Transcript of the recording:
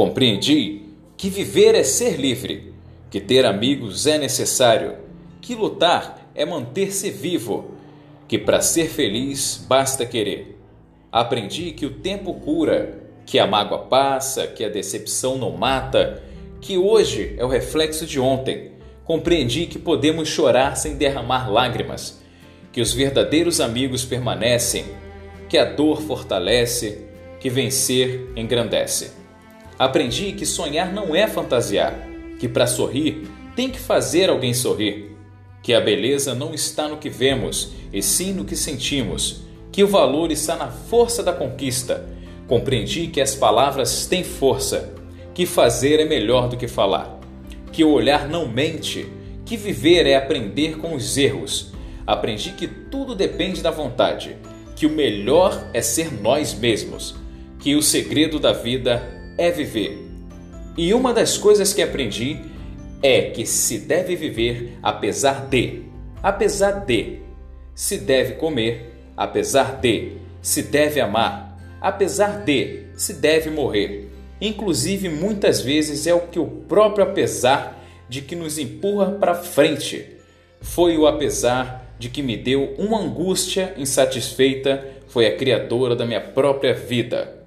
Compreendi que viver é ser livre, que ter amigos é necessário, que lutar é manter-se vivo, que para ser feliz basta querer. Aprendi que o tempo cura, que a mágoa passa, que a decepção não mata, que hoje é o reflexo de ontem. Compreendi que podemos chorar sem derramar lágrimas, que os verdadeiros amigos permanecem, que a dor fortalece, que vencer engrandece. Aprendi que sonhar não é fantasiar, que para sorrir tem que fazer alguém sorrir, que a beleza não está no que vemos, e sim no que sentimos, que o valor está na força da conquista. Compreendi que as palavras têm força, que fazer é melhor do que falar, que o olhar não mente, que viver é aprender com os erros. Aprendi que tudo depende da vontade que o melhor é ser nós mesmos, que o segredo da vida é viver. E uma das coisas que aprendi é que se deve viver apesar de, apesar de, se deve comer, apesar de, se deve amar, apesar de, se deve morrer. Inclusive, muitas vezes é o que o próprio apesar de que nos empurra para frente. Foi o apesar de que me deu uma angústia insatisfeita foi a criadora da minha própria vida.